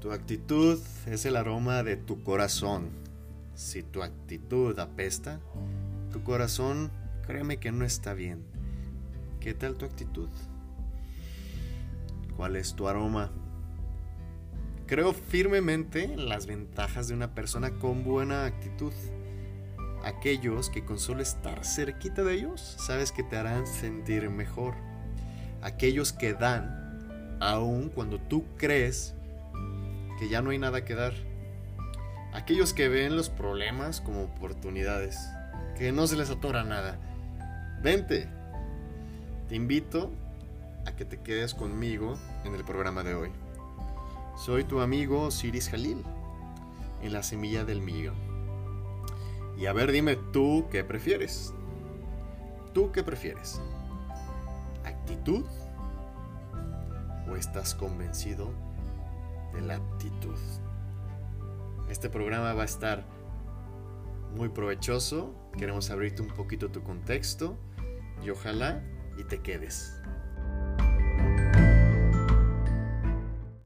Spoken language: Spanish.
Tu actitud es el aroma de tu corazón. Si tu actitud apesta, tu corazón créeme que no está bien. ¿Qué tal tu actitud? ¿Cuál es tu aroma? Creo firmemente en las ventajas de una persona con buena actitud. Aquellos que con solo estar cerquita de ellos, sabes que te harán sentir mejor. Aquellos que dan, aun cuando tú crees que ya no hay nada que dar. Aquellos que ven los problemas como oportunidades, que no se les atora nada. Vente. Te invito a que te quedes conmigo en el programa de hoy. Soy tu amigo Siris Jalil, en la semilla del millón. Y a ver, dime tú qué prefieres. ¿Tú qué prefieres? ¿Actitud? ¿O estás convencido de la actitud. Este programa va a estar muy provechoso. Queremos abrirte un poquito tu contexto y ojalá y te quedes.